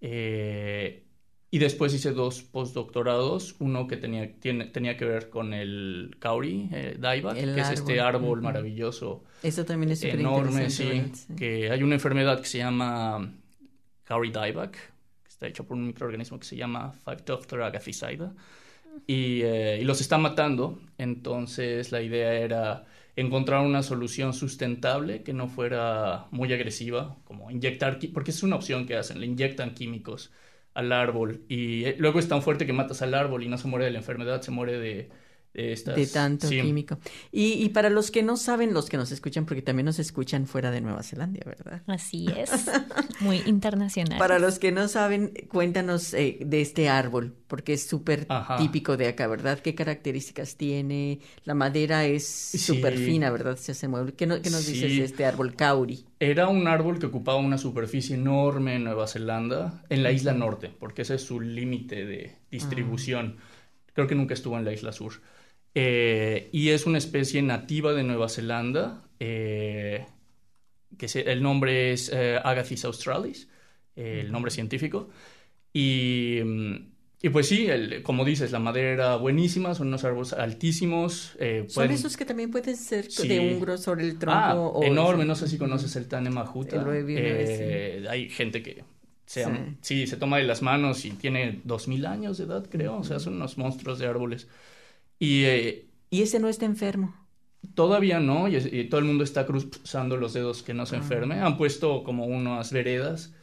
Eh, y después hice dos postdoctorados, uno que tenía, tiene, tenía que ver con el kauri eh, daiba, que es este árbol maravilloso. Eso también es enorme, sí, Que hay una enfermedad que se llama kauri dieback, que está hecha por un microorganismo que se llama Phytophthora agathicida, y, eh, y los está matando. Entonces la idea era encontrar una solución sustentable que no fuera muy agresiva, como inyectar, porque es una opción que hacen, le inyectan químicos al árbol y eh, luego es tan fuerte que matas al árbol y no se muere de la enfermedad, se muere de, estas- de tanto sí. químico. Y, y para los que no saben, los que nos escuchan, porque también nos escuchan fuera de Nueva Zelanda, ¿verdad? Así es, muy internacional. Para los que no saben, cuéntanos eh, de este árbol, porque es súper típico de acá, ¿verdad? ¿Qué características tiene? La madera es Sí. súper fina, ¿verdad? Se hace mueble. ¿Qué, no- qué nos dices de este árbol kauri? Era un árbol que ocupaba una superficie enorme en Nueva Zelanda, en la isla norte, porque ese es su límite de distribución. Creo que nunca estuvo en la isla sur. Eh, y es una especie nativa de Nueva Zelanda, eh, que se- el nombre es eh, Agathis australis, eh, el nombre científico. Y, mm, y pues sí, el- como dices, la madera era buenísima, son unos árboles altísimos. eh, ¿Son pueden- esos que también pueden ser Sí. de un grosor el tronco? Ah, o enorme, no sé si conoces el Tane Mahuta. Lo he visto, Eh, Hay gente que se, Sí. sí. se toma de las manos y tiene dos mil años de edad, creo. O sea, son unos monstruos de árboles. Y eh, Y ese no está enfermo. todavía no, y, todo el mundo está cruzando los dedos que no Ah. se enferme. Han puesto como unas veredas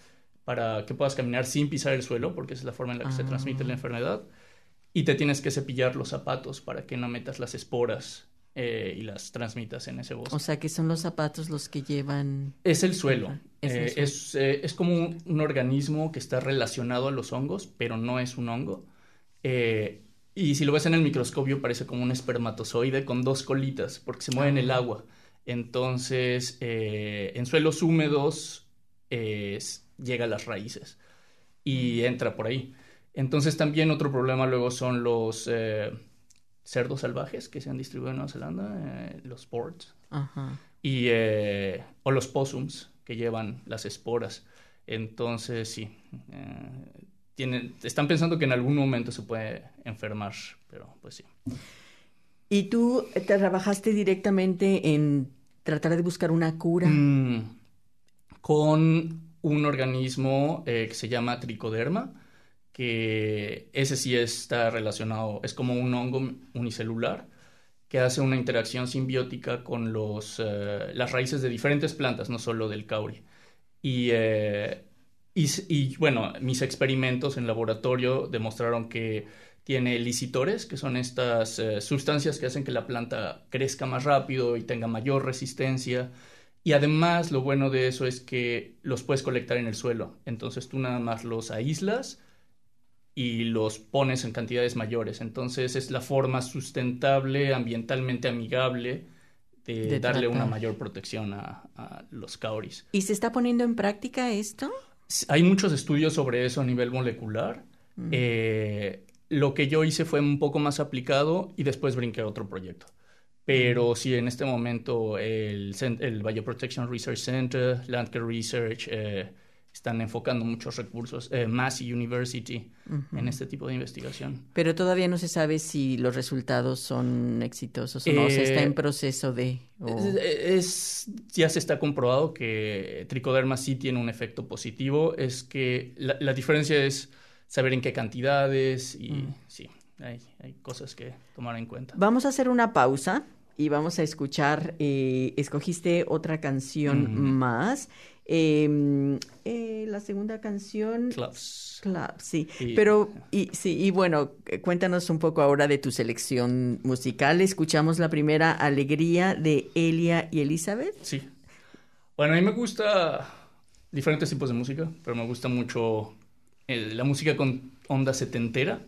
para que puedas caminar sin pisar el suelo, porque esa es la forma en la que se Ah. transmite la enfermedad. Y te tienes que cepillar los zapatos para que no metas las esporas eh, y las transmitas en ese bosque. O sea, que son los zapatos los que llevan... Es el suelo. Es el Eh, suelo. es, eh, es como un, un organismo que está relacionado a los hongos, pero no es un hongo. Y si lo ves en el microscopio parece como un espermatozoide con dos colitas, porque se mueve en el Ah. agua. Entonces, eh, en suelos húmedos eh, llega a las raíces y entra por ahí. Entonces también otro problema luego son los eh, cerdos salvajes que se han distribuido en Nueva Zelanda, eh, los ports Ajá. y o los possums que llevan las esporas. Entonces, sí, tienen, están pensando que en algún momento se puede enfermar, pero pues sí. ¿Y tú trabajaste directamente en tratar de buscar una cura? Mm, con un organismo eh, que se llama tricoderma, que ese sí está relacionado, es como un hongo unicelular que hace una interacción simbiótica con los, eh, las raíces de diferentes plantas, no solo del cauri. Y, eh, y, bueno, mis experimentos en laboratorio demostraron que tiene licitores, que son estas eh, sustancias que hacen que la planta crezca más rápido y tenga mayor resistencia. Y además lo bueno de eso es que los puedes colectar en el suelo. Entonces tú nada más los aíslas y los pones en cantidades mayores. Entonces es la forma sustentable, ambientalmente amigable de, De darle una mayor protección a, a los cauris. ¿Y se está poniendo en práctica esto? Hay muchos estudios sobre eso a nivel molecular. Mm. Eh, lo que yo hice fue un poco más aplicado y después brinqué a otro proyecto. Pero sí, en este momento el, el Bioprotection Research Center, Landcare Research, eh, están enfocando muchos recursos, eh, Massey University, en este tipo de investigación. Pero todavía no se sabe si los resultados son exitosos o no. O sea, está Eh, en proceso de... o- Es, es- ya se está comprobado que tricoderma sí tiene un efecto positivo. Es que la, la diferencia es saber en qué cantidades y Mm. sí, hay, hay cosas que tomar en cuenta. Vamos a hacer una pausa y vamos a escuchar, eh, escogiste otra canción más. Eh, eh, la segunda canción... Clubs. Club, sí. Y- Pero, y, sí, y bueno, eh, cuéntanos un poco ahora de tu selección musical. Escuchamos la primera, Alegría, de Elia y Elizabeth. Sí. Bueno, a mí me gusta diferentes tipos de música, pero me gusta mucho eh, la música con onda setentera,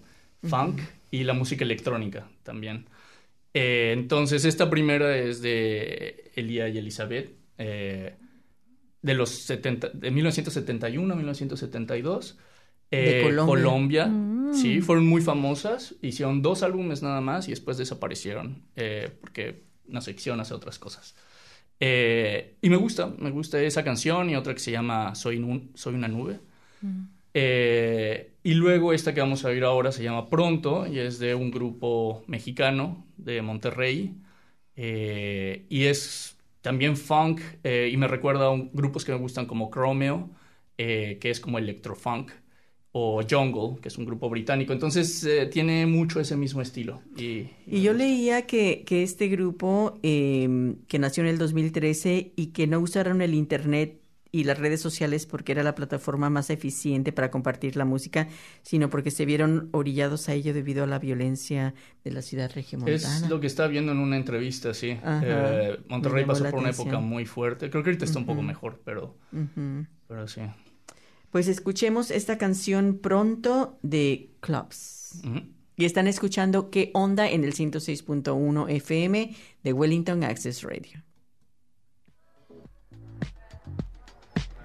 funk y la música electrónica también. Eh, entonces, esta primera es de Elia y Elizabeth, eh, de los 70, de 1971 a 1972. De Eh, Colombia. Colombia, Mm. sí, fueron muy famosas, hicieron dos álbumes nada más y después desaparecieron eh, porque sé, quisieron hacer otras cosas. Y me gusta, me gusta esa canción y otra que se llama Soy, un- Soy una nube. Eh, y luego esta que vamos a oír ahora se llama Pronto y es de un grupo mexicano de Monterrey. Eh, y es también funk eh, y me recuerda a un- grupos que me gustan como Chromeo, eh, que es como electrofunk, o Jungle, que es un grupo británico. Entonces eh, tiene mucho ese mismo estilo. Y, Y yo leía que, que este grupo, eh, que nació en el 2013 y que no usaron el Internet y las redes sociales porque era la plataforma más eficiente para compartir la música, sino porque se vieron orillados a ello debido a la violencia de la ciudad regiomontana. Es lo que estaba viendo en una entrevista, sí. Eh, Monterrey pasó por una atención. época muy fuerte. Creo que ahorita está un poco mejor, pero, pero sí. Pues escuchemos esta canción pronto de Clubs. Y están escuchando qué onda en el 106.1 FM de Wellington Access Radio.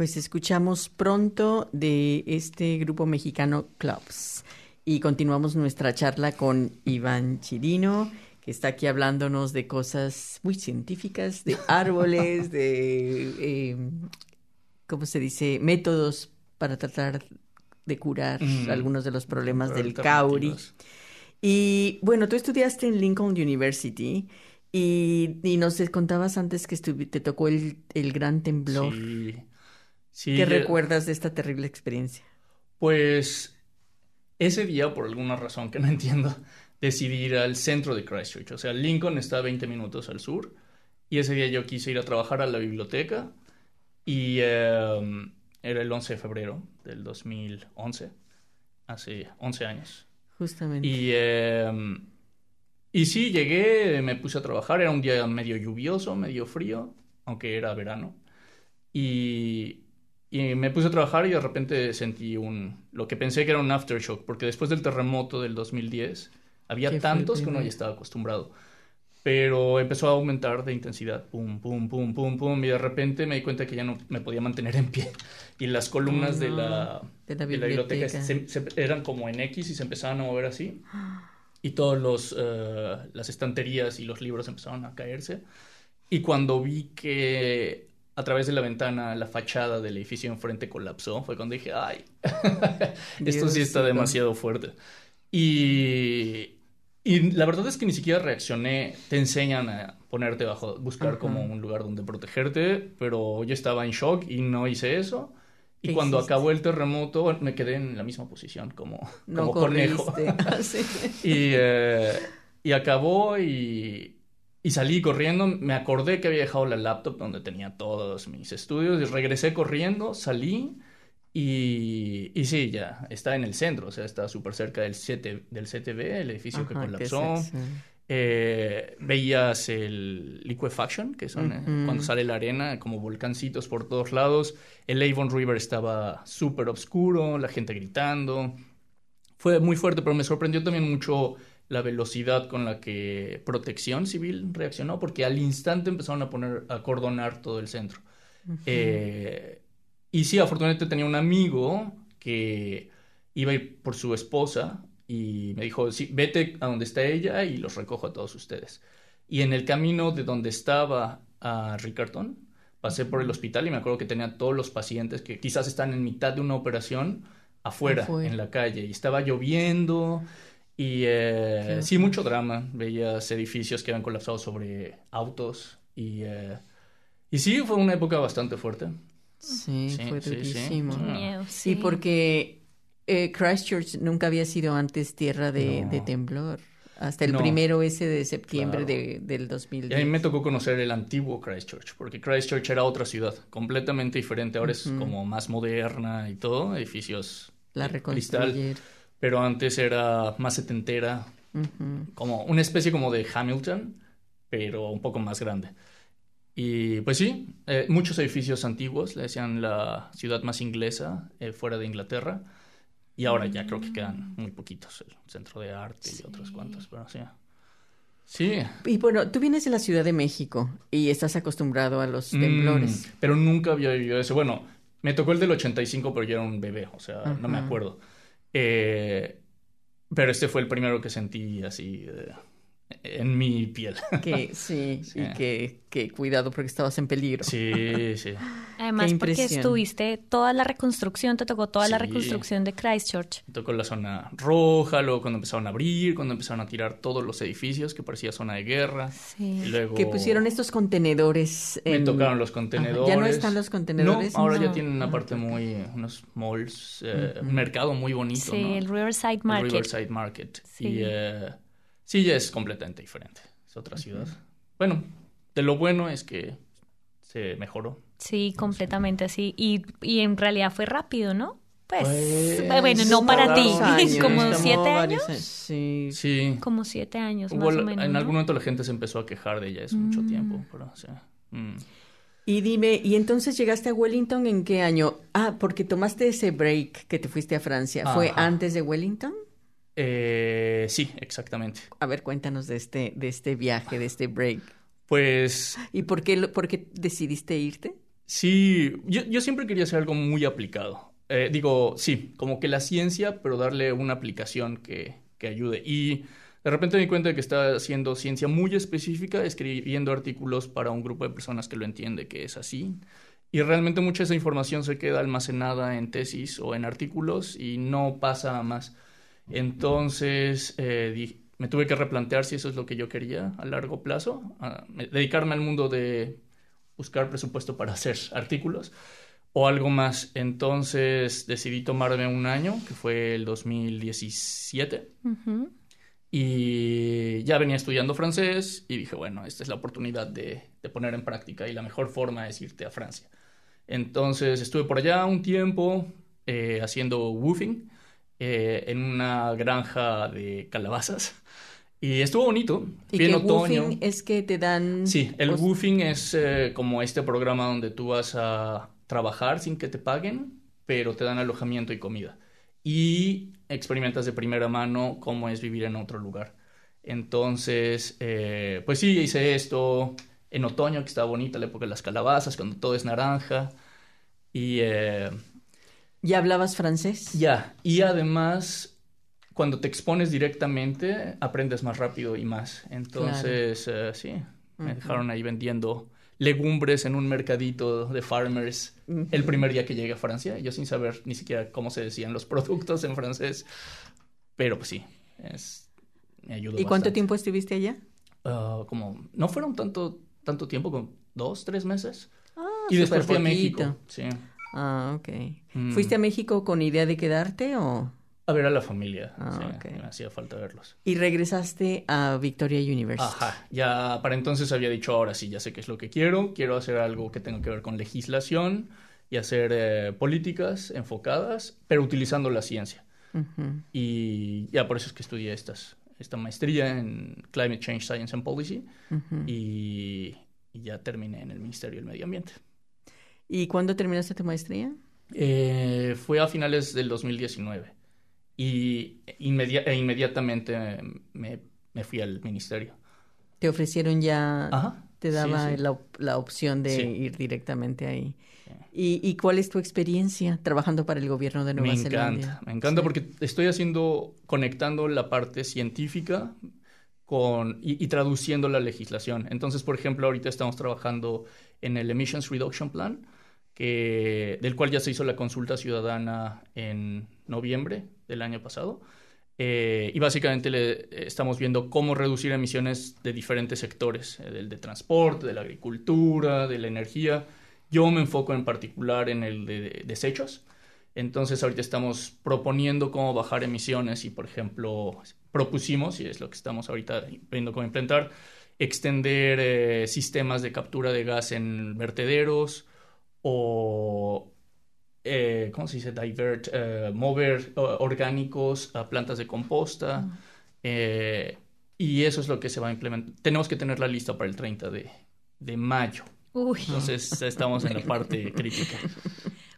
Pues escuchamos pronto de este grupo mexicano Clubs. Y continuamos nuestra charla con Iván Chirino, que está aquí hablándonos de cosas muy científicas, de árboles, de, eh, ¿cómo se dice?, métodos para tratar de curar Mm. algunos de los problemas del cauri. Y bueno, tú estudiaste en Lincoln University y, y nos contabas antes que te tocó el, el gran temblor. Sí. Sí, ¿Qué recuerdas de esta terrible experiencia? Pues ese día, por alguna razón que no entiendo, decidí ir al centro de Christchurch. O sea, Lincoln está a 20 minutos al sur. Y ese día yo quise ir a trabajar a la biblioteca. Y eh, era el 11 de febrero del 2011. Hace 11 años. Justamente. Y, eh, y sí, llegué, me puse a trabajar. Era un día medio lluvioso, medio frío, aunque era verano. Y, y me puse a trabajar y de repente sentí un, lo que pensé que era un aftershock, porque después del terremoto del 2010 había tantos que uno ya estaba acostumbrado. pero empezó a aumentar de intensidad, pum, pum, pum, pum, pum, y de repente me di cuenta que ya no me podía mantener en pie. Y las columnas de, la, De la de la biblioteca se- se- eran como en X y se empezaban a mover así. Y todos los, eh, las estanterías y los libros empezaron a caerse. Y cuando vi que a través de la ventana la fachada del edificio enfrente colapsó, fue cuando dije, ay, esto sí está demasiado fuerte. Y, y la verdad es que ni siquiera reaccioné. Te enseñan a ponerte bajo, buscar como un lugar donde protegerte, pero yo estaba en shock y no hice eso. Y ¿Qué cuando hiciste? acabó el terremoto, bueno, me quedé en la misma posición, como, No como conejo. corriste. Ah, sí. Y, eh, y acabó y, y salí corriendo. Me acordé que había dejado la laptop donde tenía todos mis estudios y regresé corriendo, salí y, y sí, ya está en el centro, o sea, está súper cerca del, CT del CTV, el edificio que Ajá, colapsó. Eh, veías el liquefaction, que son eh, cuando sale la arena, como volcancitos por todos lados. El Avon River estaba súper oscuro, la gente gritando. Fue muy fuerte, pero me sorprendió también mucho la velocidad con la que Protección Civil reaccionó, porque al instante empezaron a poner, a cordonar todo el centro. Eh, y sí, afortunadamente tenía un amigo que iba a ir por su esposa y me dijo, sí, vete a donde está ella y los recojo a todos ustedes. Y en el camino de donde estaba a Riccarton, pasé por el hospital y me acuerdo que tenía todos los pacientes que quizás están en mitad de una operación afuera, Afuera. en la calle, y estaba lloviendo. Y eh, sí, mucho drama. Veías edificios que habían colapsado sobre autos. Y, eh, y sí, fue una época bastante fuerte. Sí, Sí, fue sí, sí. durísimo. Miedo, Sí, porque eh, Christchurch nunca había sido antes tierra de, No. de temblor. Hasta el No. primero ese de septiembre Claro. de, del Y a 2010. mí me tocó conocer el antiguo Christchurch, porque Christchurch era otra ciudad, completamente diferente. Ahora es Ujú. como más moderna y todo, edificios La reconstruyeron. Pero antes era más setentera, como una especie como de Hamilton, pero un poco más grande. Y pues sí, eh, muchos edificios antiguos, le decían la ciudad más inglesa eh, fuera de Inglaterra. Y ahora ya creo que quedan muy poquitos, el centro de arte y otros cuantos, pero sí. Sí. Y bueno, tú vienes de la Ciudad de México y estás acostumbrado a los Mm, temblores. pero nunca había vivido eso. Bueno, me tocó el del 85, pero yo era un bebé, o sea, no me acuerdo. Eh, pero este fue el primero que sentí así en mi piel. Que sí, Sí. y que, que cuidado porque estabas en peligro. Sí, sí. Además, porque estuviste toda la reconstrucción, te tocó toda la Sí. reconstrucción de Christchurch. Me tocó la zona roja, luego cuando empezaron a abrir, cuando empezaron a tirar todos los edificios, que parecía zona de guerra. Sí. luego Que pusieron estos contenedores. me en- tocaron los Ajá, contenedores. ¿Ya no están los contenedores? No, ahora ya No. tienen una Ah, parte muy, unos malls, eh, un mercado muy bonito, Sí, ¿no? el Riverside El Market. Riverside Market. Sí. Y eh, sí, ya es completamente diferente. Es otra ciudad. Bueno, de lo bueno es que se mejoró. Sí, completamente así. Y, y en realidad fue rápido, ¿no? Pues, Pues, bueno, no para ti. años, Como siete años. Sí. Sí. Como siete años, Hubo más la- o menos. en ¿no? algún momento la gente se empezó a quejar de ella, es mucho Mm. tiempo, pero sí. Mm. Y dime, ¿y entonces llegaste a Wellington en qué año? Ah, porque tomaste ese break que te fuiste a Francia. ¿Fue Ajá. antes de Wellington? Eh, sí, exactamente. A ver, cuéntanos de este, de este viaje, de este break. Pues ¿Y por qué, por qué decidiste irte? sí, yo, yo siempre quería hacer algo muy aplicado. Eh, digo, sí, como que la ciencia, pero darle una aplicación que, que ayude. Y de repente me di cuenta de que estaba haciendo ciencia muy específica, escribiendo artículos para un grupo de personas que lo entiende que es así. Y realmente mucha de esa información se queda almacenada en tesis o en artículos y no pasa a más. Entonces, eh, di- me tuve que replantear si eso es lo que yo quería a largo plazo, a- dedicarme al mundo de buscar presupuesto para hacer artículos o algo más. Entonces decidí tomarme un año, que fue el 2017, Ujú. y ya venía estudiando francés y dije, bueno, esta es la oportunidad de, de poner en práctica y la mejor forma es irte a Francia. Entonces estuve por allá un tiempo eh, haciendo woofing eh, en una granja de calabazas y estuvo bonito. Y Fui en que otoño. woofing es que te dan... Sí, el woofing es eh, como este programa donde tú vas a trabajar sin que te paguen, pero te dan alojamiento y comida. Y experimentas de primera mano cómo es vivir en otro lugar. Entonces, eh, pues sí, hice esto en otoño, que está bonita la época de las calabazas, cuando todo es naranja. Y eh, ¿Ya hablabas francés? ya, y además, cuando te expones directamente, aprendes más rápido y más. Entonces, eh, sí, me dejaron ahí vendiendo legumbres en un mercadito de farmers el primer día que llegué a Francia, yo sin saber ni siquiera cómo se decían los productos en francés, pero pues sí, es, me ayudó ¿Y cuánto bastante. tiempo estuviste allá? Ah, como, no fueron tanto, tanto tiempo, como dos, tres meses. Ah, y después fui a. México, sí, Ah, ok. Mm. ¿Fuiste a México con idea de quedarte o...? a ver a la familia, Ah, sí, ok. me hacía falta verlos. Y regresaste a Victoria University. Ajá, ya para entonces había dicho, ahora sí, ya sé qué es lo que quiero, quiero hacer algo que tenga que ver con legislación y hacer eh, políticas enfocadas, pero utilizando la ciencia. Y ya por eso es que estudié estas, esta maestría en Climate Change Science and Policy y ya terminé en el Ministerio del Medio Ambiente. ¿Y cuándo terminaste tu maestría? Eh, fue a finales del 2019 y e inmediatamente me, me fui al ministerio. ¿Te ofrecieron ya, Ajá, te daba sí. La, op- la opción de Sí. ir directamente ahí? ¿Y, y cuál es tu experiencia trabajando para el gobierno de Nueva Me Zelanda? encanta, me encanta porque estoy haciendo, conectando la parte científica con, y, y traduciendo la legislación. Entonces, por ejemplo, ahorita estamos trabajando en el Emissions Reduction Plan, que, del cual ya se hizo la consulta ciudadana en noviembre del año pasado. Eh, y básicamente le, eh, estamos viendo cómo reducir emisiones de diferentes sectores, eh, del de transporte, de la agricultura, de la energía. Yo me enfoco en particular en el de, de desechos. Entonces ahorita estamos proponiendo cómo bajar emisiones y, por ejemplo, propusimos, y es lo que estamos ahorita viendo cómo implementar, extender eh, sistemas de captura de gas en vertederos o, eh, ¿cómo se dice? Divert, eh, mover orgánicos a plantas de composta. eh, y eso es lo que se va a implementar. Tenemos que tenerla lista para el 30 de, de mayo. Uy, Entonces estamos en la parte crítica.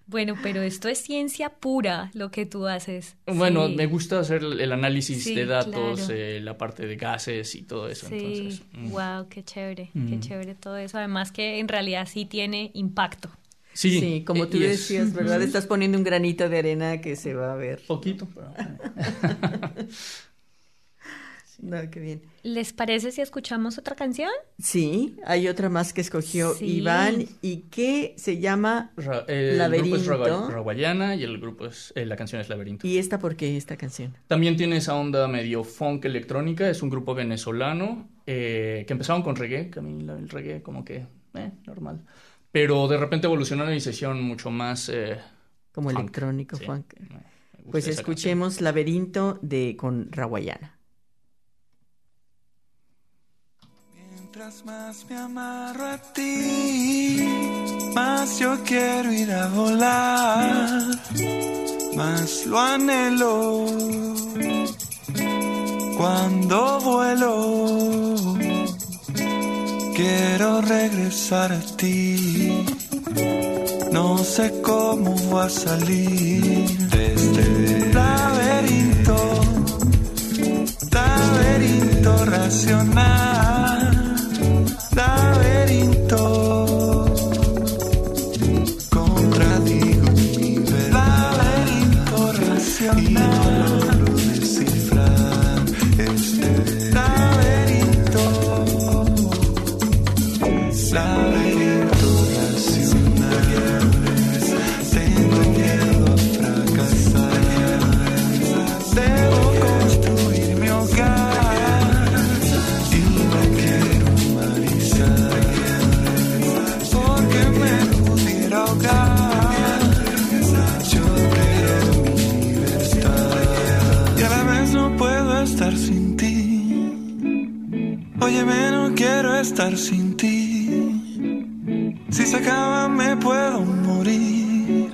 bueno, pero esto es ciencia pura lo que tú haces. Bueno, Sí. me gusta hacer el análisis Sí, de datos, claro. eh, la parte de gases y todo eso. Sí, Entonces, mm. wow, qué chévere, qué Mm. chévere todo eso. Además que en realidad sí tiene impacto. Sí, Sí, como eh, tú es decías, ¿verdad? Estás poniendo un granito de arena que se va a ver. poquito, pero No, qué bien. ¿Les parece si escuchamos otra canción? Sí, hay otra más que escogió Sí. Iván y que se llama Ra- eh, el grupo es Laberinto. Raguayana y el grupo es eh, la canción es Laberinto. ¿Y esta por qué esta canción? También tiene esa onda medio funk electrónica, es un grupo venezolano eh, que empezaron con reggae, que a mí la- el reggae como que, eh, normal. Pero de repente evolucionaron y se hicieron mucho más... eh, Como funk. electrónico, Sí, funk. gusta Pues escuchemos Laberinto de con Rawayana. Mientras más me amarro a ti, más yo quiero ir a volar, más lo anhelo. Cuando vuelo, quiero regresar a ti. No sé cómo voy a salir de este laberinto laberinto racional, laberinto, sin. Óyeme, no quiero estar sin ti. Si se acaba me puedo morir.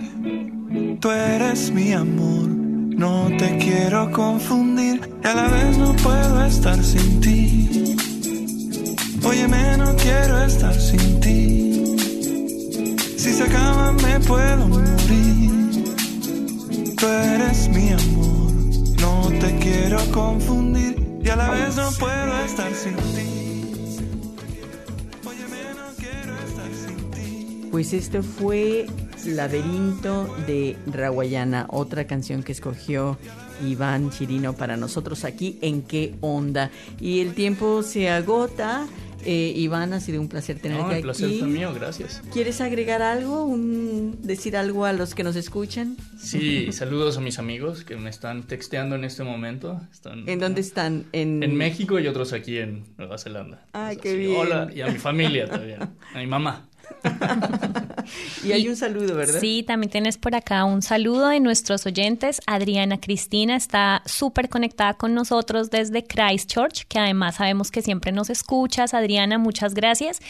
Tú eres mi amor, no te quiero confundir y a la vez no puedo estar sin ti. Óyeme, no quiero estar sin ti. Si se acaba me puedo morir. Tú eres mi amor, no te quiero confundir y a la vez no puedo estar sin ti. Óyeme, no quiero estar sin ti. Pues esto fue Laberinto de Rawayana, otra canción que escogió Iván Chirino para nosotros aquí en qué onda. Y el tiempo se agota. Eh, Iván, ha sido un placer tenerte No, el aquí. placer fue mío, gracias. ¿Quieres agregar algo? Un, ¿Decir algo a los que nos escuchan? Sí, saludos a mis amigos que me están texteando en este momento. Están ¿En dónde están? En, en México y otros aquí en Nueva Zelanda. Ay, Es qué bien. Hola, y a mi familia también, a mi mamá. Y hay Y- un saludo, ¿verdad? Sí, también tienes por acá un saludo de nuestros oyentes. Adriana Cristina está súper conectada con nosotros desde Christchurch, que además sabemos que siempre nos escuchas. Adriana, muchas gracias.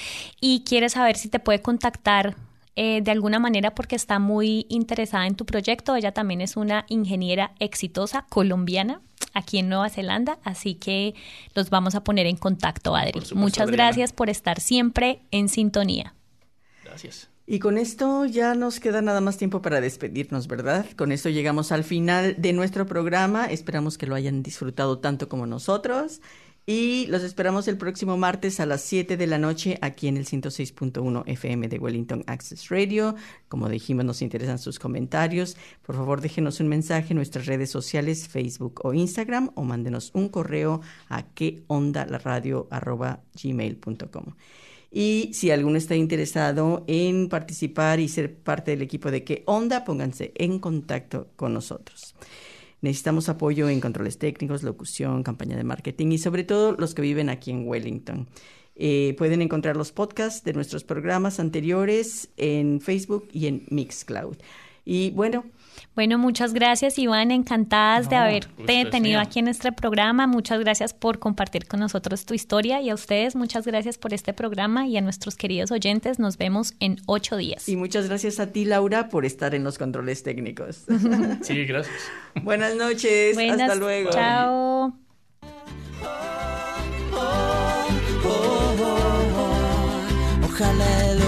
Y quiere saber si te puede contactar eh, de alguna manera porque está muy interesada en tu proyecto. Ella también es una ingeniera exitosa colombiana aquí en Nueva Zelanda, así que los vamos a poner en contacto, Adri. Supuesto, Muchas Adriana. gracias por estar siempre en sintonía. Y con esto ya nos queda nada más tiempo para despedirnos, ¿verdad? Con esto llegamos al final de nuestro programa. Esperamos que lo hayan disfrutado tanto como nosotros. Y los esperamos el próximo martes a las 7 de la noche aquí en el 106.1 FM de Wellington Access Radio. Como dijimos, nos interesan sus comentarios. Por favor, déjenos un mensaje en nuestras redes sociales, Facebook o Instagram, o mándenos un correo a qué Y si alguno está interesado en participar y ser parte del equipo de qué onda, pónganse en contacto con nosotros. Necesitamos apoyo en controles técnicos, locución, campaña de marketing y sobre todo los que viven aquí en Wellington. Eh, pueden encontrar los podcasts de nuestros programas anteriores en Facebook y en Mixcloud. Y bueno, Bueno, muchas gracias, Iván. Encantadas de haberte tenido aquí en este programa. Muchas gracias por compartir con nosotros tu historia y a ustedes muchas gracias por este programa y a nuestros queridos oyentes. Nos vemos en ocho días. y muchas gracias a ti, Laura, por estar en los controles técnicos. Sí, gracias. Buenas noches. Buenas, Hasta luego. Chao. Ojalá